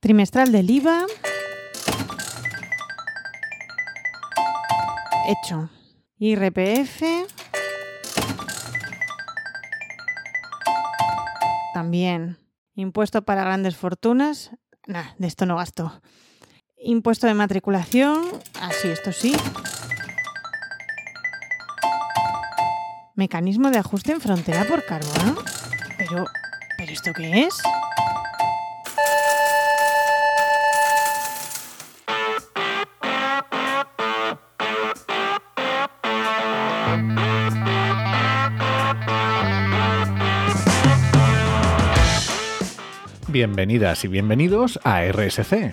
Trimestral del IVA. Hecho. IRPF. También. Impuesto para grandes fortunas. Nah, de esto no gasto. Impuesto de matriculación. Así, esto sí. Mecanismo de ajuste en frontera por carbono. Pero, ¿pero esto qué es? Bienvenidas y bienvenidos a RSC,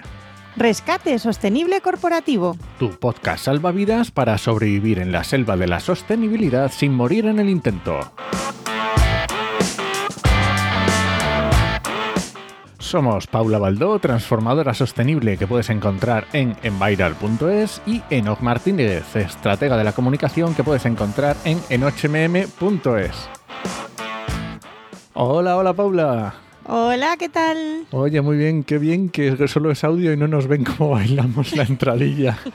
Rescate Sostenible Corporativo. tu podcast salvavidas para sobrevivir en la selva de la sostenibilidad sin morir en el intento. Somos Paula Baldó, transformadora sostenible que puedes encontrar en enviral.es y Enoch Martínez, estratega de la comunicación que puedes encontrar en enochmm.es. Hola, hola Paula. Hola, ¿qué tal? Oye, muy bien, qué bien que solo es audio y no nos ven cómo bailamos la entradilla.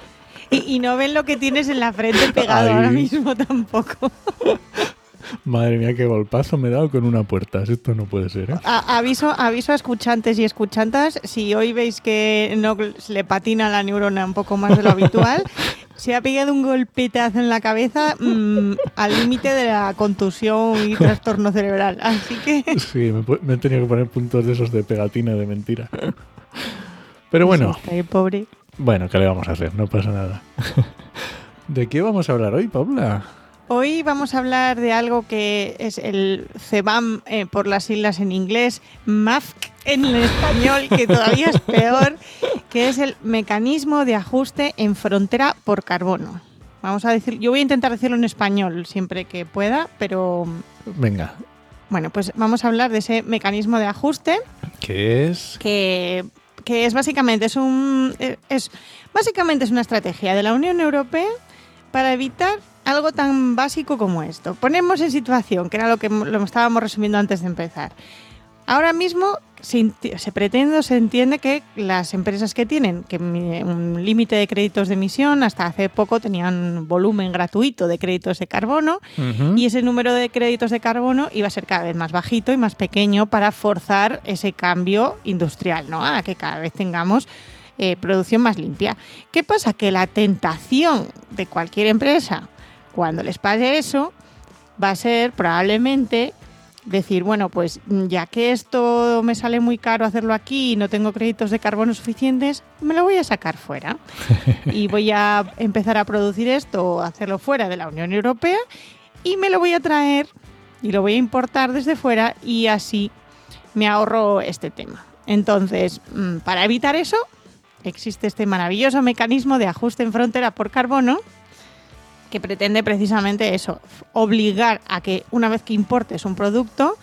Y, y no ven lo que tienes en la frente pegado Ay. ahora mismo tampoco. Madre mía, qué golpazo me he dado con una puerta. Esto no puede ser, ¿eh? A- aviso, aviso a escuchantes y escuchantas, si hoy veis que no se le patina la neurona un poco más de lo habitual, se ha pegado un golpetazo en la cabeza mm, al límite de la contusión y trastorno cerebral. Así que Sí, me, he tenido que poner puntos de esos de pegatina de mentira. Pero bueno, Sí, ahí, pobre. bueno, ¿qué le vamos a hacer? No pasa nada. ¿De qué vamos a hablar hoy, Paula? Hoy vamos a hablar de algo que es el CEBAM eh, por las islas en inglés, MAFC en el español, que todavía es peor, que es el mecanismo de ajuste en frontera por carbono. Vamos a decir, yo voy a intentar decirlo en español siempre que pueda, pero Venga, bueno, pues vamos a hablar de ese mecanismo de ajuste ¿qué es? que, que es básicamente es un eh, es básicamente es una estrategia de la Unión Europea para evitar algo tan básico como esto. Ponemos en situación, que era lo que lo estábamos resumiendo antes de empezar. Ahora mismo se, pretende o se entiende que las empresas que tienen que un límite de créditos de emisión, hasta hace poco tenían volumen gratuito de créditos de carbono, y ese número de créditos de carbono iba a ser cada vez más bajito y más pequeño para forzar ese cambio industrial, ¿no? A que cada vez tengamos eh, producción más limpia. ¿Qué pasa? Que la tentación de cualquier empresa cuando les pase eso va a ser probablemente decir, bueno, pues mm, ya que esto me sale muy caro hacerlo aquí y no tengo créditos de carbono suficientes, me lo voy a sacar fuera y voy a empezar a producir esto o hacerlo fuera de la Unión Europea y me lo voy a traer y lo voy a importar desde fuera y así me ahorro este tema. Entonces, mm, para evitar eso, existe este maravilloso mecanismo de ajuste en frontera por carbono que pretende precisamente eso, obligar a que una vez que importes un producto,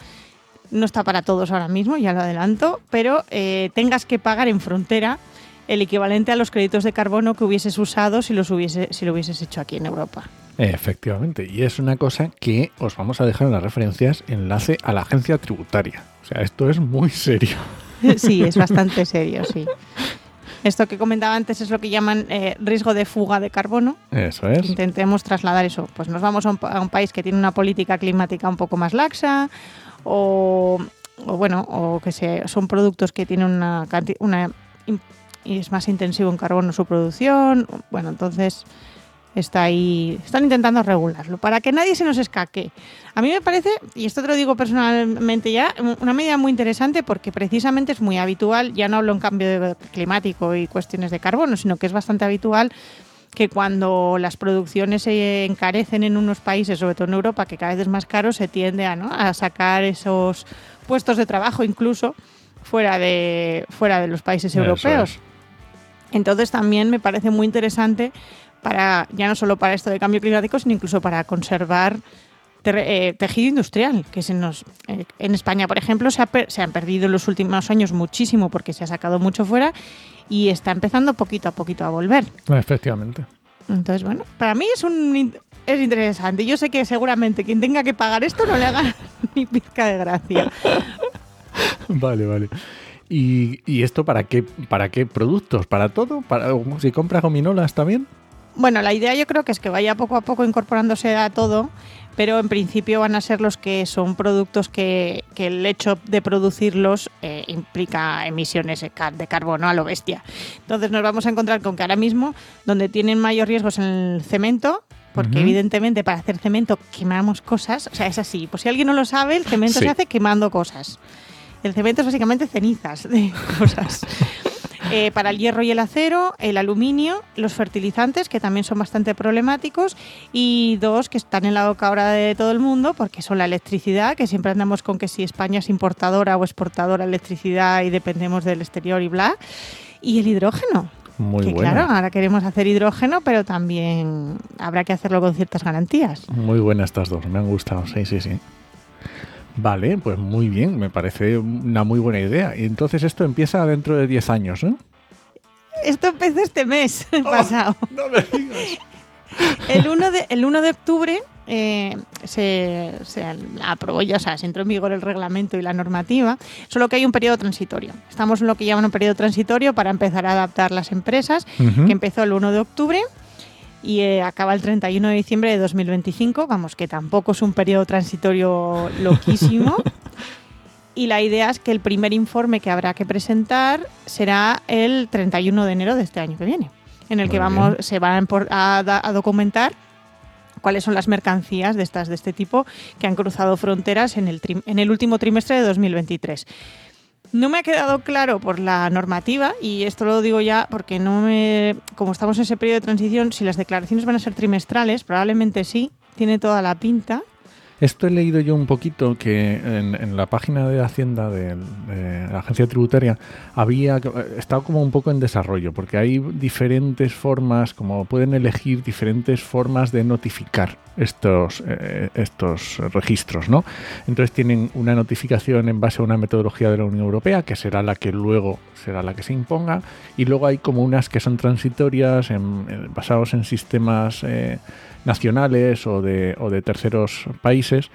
no está para todos ahora mismo, ya lo adelanto, pero eh, tengas que pagar en frontera el equivalente a los créditos de carbono que hubieses usado si, los hubiese, si lo hubieses hecho aquí en Europa. Efectivamente, y es una cosa que os vamos a dejar en las referencias enlace a la agencia tributaria. O sea, esto es muy serio. Sí, es bastante serio, sí. Esto que comentaba antes es lo que llaman eh, riesgo de fuga de carbono. Eso es. Intentemos trasladar eso. Pues nos vamos a un, a un país que tiene una política climática un poco más laxa o, o bueno, o que se, son productos que tienen una, canti- una y es más intensivo en carbono su producción. Bueno, entonces está ahí, están intentando regularlo para que nadie se nos escaque. A mí me parece, y esto te lo digo personalmente ya, una medida muy interesante porque precisamente es muy habitual, ya no hablo en cambio climático y cuestiones de carbono, sino que es bastante habitual que cuando las producciones se encarecen en unos países, sobre todo en Europa, que cada vez es más caro, se tiende a, ¿no? a sacar esos puestos de trabajo incluso fuera de, fuera de los países Eso europeos. es. Entonces también me parece muy interesante para ya no solo para esto de cambio climático, sino incluso para conservar eh, tejido industrial, que se nos eh, en España, por ejemplo, se, ha per- se han perdido en los últimos años muchísimo porque se ha sacado mucho fuera y está empezando poquito a poquito a volver. Efectivamente. Entonces, bueno, para mí es un es interesante. Yo sé que seguramente quien tenga que pagar esto no le haga ni pizca de gracia. Vale, vale. ¿Y, y esto para qué, para qué productos? ¿Para todo? ¿Para, si compras gominolas también? Bueno, la idea yo creo que es que vaya poco a poco incorporándose a todo, pero en principio van a ser los que son productos que, que el hecho de producirlos eh, implica emisiones de car- de carbono a lo bestia. Entonces nos vamos a encontrar con que ahora mismo, donde tienen mayor riesgos en el cemento, porque evidentemente para hacer cemento quemamos cosas, o sea, es así. Pues si alguien no lo sabe, el cemento Sí. se hace quemando cosas. El cemento es básicamente cenizas de cosas. Eh, para el hierro y el acero, el aluminio, los fertilizantes, que también son bastante problemáticos, y dos que están en la boca ahora de todo el mundo, porque son la electricidad, que siempre andamos con que si España es importadora o exportadora de electricidad y dependemos del exterior y bla, y el hidrógeno. Muy que buena. claro, ahora queremos hacer hidrógeno, pero también habrá que hacerlo con ciertas garantías. Muy buenas estas dos, me han gustado, sí, sí, sí. Vale, pues muy bien, me parece una muy buena idea. Y entonces esto empieza dentro de 10 años, ¿no? Esto empezó este mes pasado. No me digas. El 1 de, el 1 de octubre eh, se, se aprobó ya, o sea, se entró en vigor el reglamento y la normativa, solo que hay un periodo transitorio. Estamos en lo que llaman un periodo transitorio para empezar a adaptar las empresas, que empezó el 1 de octubre y eh, acaba el 31 de diciembre de 2025. Vamos, que tampoco es un periodo transitorio loquísimo. y la idea es que el primer informe que habrá que presentar será el 31 de enero de este año que viene, en el Muy que vamos, bien. se va a, a documentar cuáles son las mercancías de estas de este tipo que han cruzado fronteras en el, en el último trimestre de 2023. No me ha quedado claro por la normativa, y esto lo digo ya porque no me. Como estamos en ese periodo de transición, si las declaraciones van a ser trimestrales, probablemente sí, tiene toda la pinta. Esto he leído yo un poquito que en, la página de Hacienda de, la agencia tributaria había estado como un poco en desarrollo porque hay diferentes formas, como pueden elegir diferentes formas de notificar estos eh, estos registros, ¿no? Entonces tienen una notificación en base a una metodología de la Unión Europea que será la que luego será la que se imponga y luego hay como unas que son transitorias en- en- basados en sistemas eh, nacionales o de, o de terceros países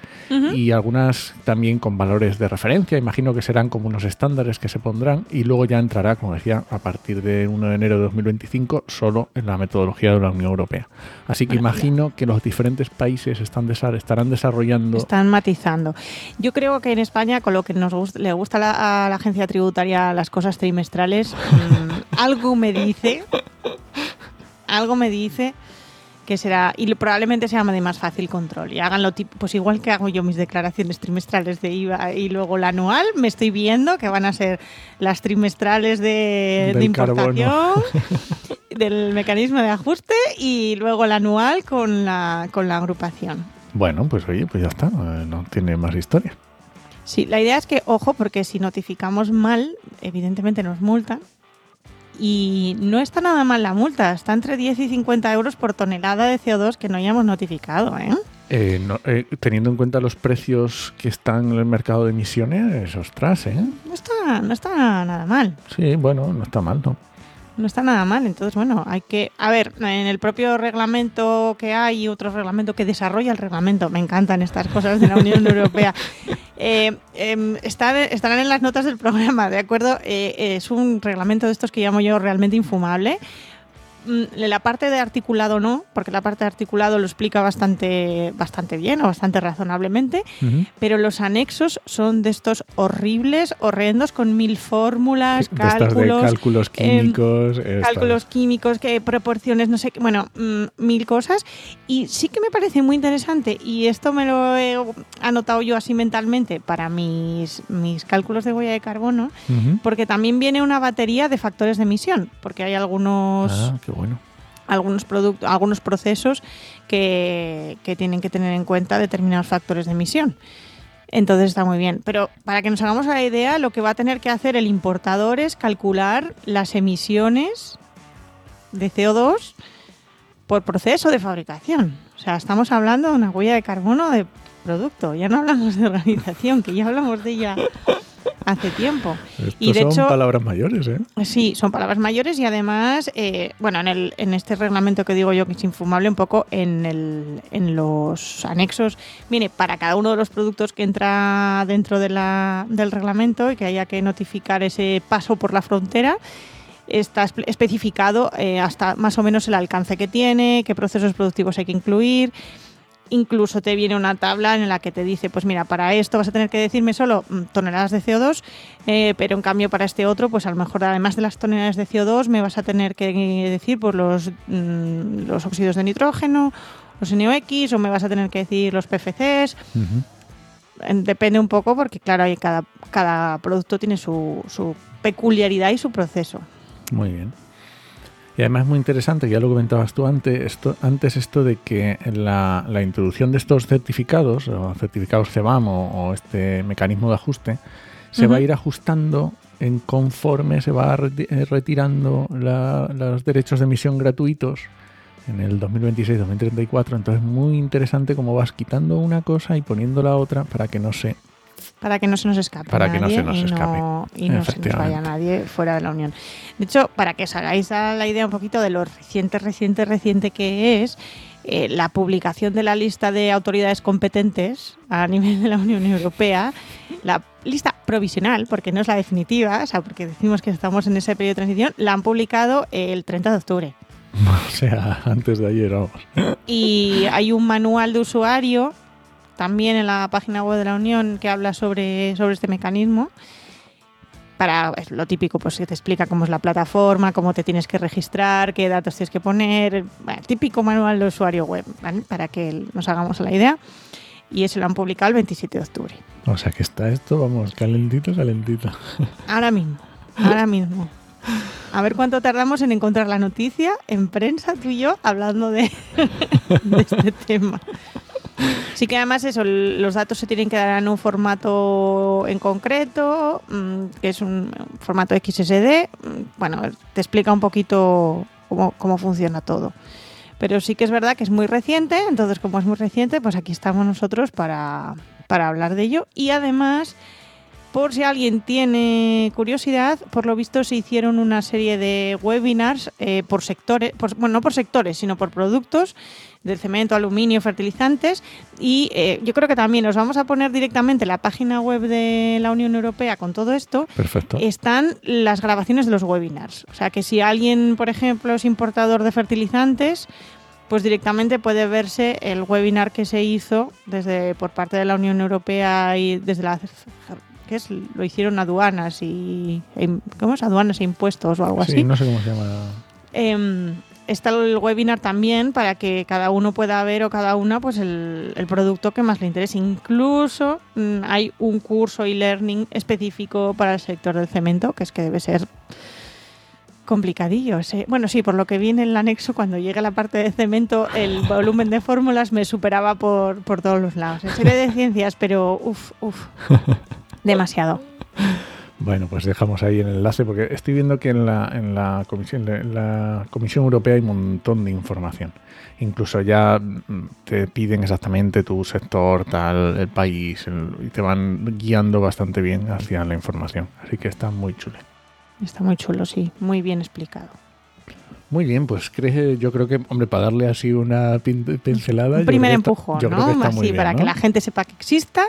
y algunas también con valores de referencia. Imagino que serán como unos estándares que se pondrán y luego ya entrará, como decía, a partir de 1 de enero de 2025 solo en la metodología de la Unión Europea. Así que imagino que los diferentes países están desa- estarán desarrollando Están matizando. Yo creo que en España, con lo que nos gust- le gusta a la, a la agencia tributaria las cosas trimestrales, mm, algo me dice, algo me dice que será, y probablemente sea de más fácil control. Y háganlo tipo, pues igual que hago yo mis declaraciones trimestrales de IVA y luego la anual, me estoy viendo que van a ser las trimestrales de, importación, del mecanismo de ajuste y luego la anual con la, con la agrupación. Bueno, pues oye, pues ya está, eh, no tiene más historia. Sí, la idea es que, ojo, porque si notificamos mal, evidentemente nos multan. Y no está nada mal la multa, está entre 10 y 50 euros por tonelada de CO2 que no hayamos notificado, ¿eh? Eh, no- eh, teniendo en cuenta los precios que están en el mercado de emisiones, ostras, ¿eh? No está, no está nada mal, Sí, bueno, no está mal, ¿no? No está nada mal. Entonces, bueno, hay que... A ver, en el propio reglamento que hay y otro reglamento que desarrolla el reglamento, me encantan estas cosas de la Unión Europea, eh, em, están, estarán en las notas del programa, ¿de acuerdo? Eh, es un reglamento de estos que llamo yo realmente infumable. Mm, La parte de articulado no, porque la parte de articulado lo explica bastante, bastante bien o bastante razonablemente, pero los anexos son de estos horribles, horrendos, con mil fórmulas, de cálculos, cálculos em, químicos. cálculos químicos, que proporciones, no sé, qué, bueno, mm, mil cosas. Y sí que me parece muy interesante, y esto me lo he anotado yo así mentalmente para mis, mis cálculos de huella de carbono, porque también viene una batería de factores de emisión, porque hay algunos Ah, bueno. algunos productos, algunos procesos que, que tienen que tener en cuenta determinados factores de emisión. Entonces está muy bien. Pero para que nos hagamos la idea, lo que va a tener que hacer el importador es calcular las emisiones de CO2 por proceso de fabricación. O sea, estamos hablando de una huella de carbono de producto. Ya no hablamos de organización, que ya hablamos de ella hace tiempo. Estos Y de son hecho- palabras mayores, ¿eh? Sí, son palabras mayores y además, eh, bueno, en, el, en este reglamento que digo yo que es infumable, un poco en, el, en los anexos, viene para cada uno de los productos que entra dentro de la, del reglamento y que haya que notificar ese paso por la frontera. Está espe- especificado eh, hasta más o menos el alcance que tiene, qué procesos productivos hay que incluir. Incluso te viene una tabla en la que te dice, pues mira, para esto vas a tener que decirme solo mm, toneladas de CO2, eh, pero en cambio para este otro, pues a lo mejor además de las toneladas de CO2 me vas a tener que decir pues los, mm, los óxidos de nitrógeno, los NOx, o me vas a tener que decir los PFCs. Eh, Depende un poco porque, claro, cada, cada producto tiene su, su peculiaridad y su proceso. Muy bien. Y además es muy interesante, ya lo comentabas tú antes, esto, antes esto de que la, la introducción de estos certificados, o certificados CEBAM o, o este mecanismo de ajuste, se va a ir ajustando en conforme se va eh, retirando la- los derechos de emisión gratuitos en el 2026-2034. Entonces es muy interesante cómo vas quitando una cosa y poniendo la otra para que no se Para que no se nos escape. Para que no se nos y escape. no, y no se nos vaya nadie fuera de la Unión. De hecho, para que os hagáis a la idea un poquito de lo reciente, reciente, reciente que es, eh, la publicación de la lista de autoridades competentes a nivel de la Unión Europea, la lista provisional, porque no es la definitiva, o sea, porque decimos que estamos en ese periodo de transición, la han publicado el 30 de octubre. O sea, antes de ayer, vamos. Y hay un manual de usuario también en la página web de la Unión que habla sobre, sobre este mecanismo. Para es lo típico, pues que te explica cómo es la plataforma, cómo te tienes que registrar, qué datos tienes que poner. Bueno, típico manual de usuario web, ¿vale? Para que nos hagamos la idea. Y eso lo han publicado el 27 de octubre. O sea que está esto, vamos, calentito, calentito. Ahora mismo, ahora mismo. A ver cuánto tardamos en encontrar la noticia en prensa, tú y yo, hablando de, de este tema. Sí que además eso, los datos se tienen que dar en un formato en concreto, mm, que es un formato XSD. Mm, Bueno, te explica un poquito cómo, cómo funciona todo. Pero sí que es verdad que es muy reciente, entonces como es muy reciente, pues aquí estamos nosotros para, para hablar de ello. Y además, por si alguien tiene curiosidad, por lo visto se hicieron una serie de webinars eh, por sectores, por- bueno, no por sectores, sino por productos del cemento, aluminio, fertilizantes. Y eh, yo creo que también os vamos a poner directamente en la página web de la Unión Europea con todo esto. Perfecto. Están las grabaciones de los webinars. O sea que si alguien, por ejemplo, es importador de fertilizantes, pues directamente puede verse el webinar que se hizo desde por parte de la Unión Europea y desde la ¿qué es? lo hicieron aduanas y e- ¿cómo es? aduanas e impuestos o algo Sí, así. no sé cómo se llama. Em, está el webinar también para que cada uno pueda ver o cada una pues el, el producto que más le interese. Incluso mm, hay un curso y learning específico para el sector del cemento, que es que debe ser complicadillo. Bueno, sí, por lo que vi en el anexo, cuando llegue a la parte de cemento, el volumen de fórmulas me superaba por, por todos los lados. En serie de ciencias, pero uff, uff, demasiado. Bueno, pues dejamos ahí el enlace porque estoy viendo que en la, en la, comisión, en la Comisión Europea hay un montón de información. Incluso ya mm, te piden exactamente tu sector, tal, el país, el- y te van guiando bastante bien hacia la información. Así que está muy chulo. Está muy chulo, sí, muy bien explicado. Muy bien, pues cree, yo creo que, hombre, para darle así una pin- pincelada. un primer creo está- empujón, yo creo ¿no? que está Así, bien, para que la gente sepa que exista,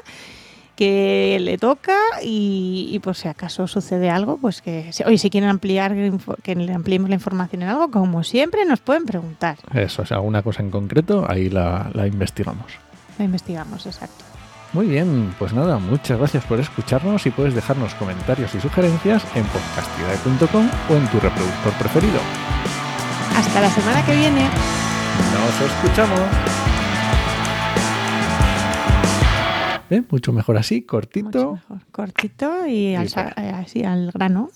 que le toca y, y por si acaso sucede algo, pues que, oye, si quieren ampliar, que le ampliemos la información en algo, como siempre, nos pueden preguntar. Eso, o sea, alguna cosa en concreto, ahí la, la investigamos. La investigamos, exacto. Muy bien, pues nada, muchas gracias por escucharnos y puedes dejarnos comentarios y sugerencias en podcastidae.com o en tu reproductor preferido. Hasta la semana que viene. Nos escuchamos. ¿Eh? Mucho mejor así, cortito. Mucho mejor. Cortito y, eh, así al grano.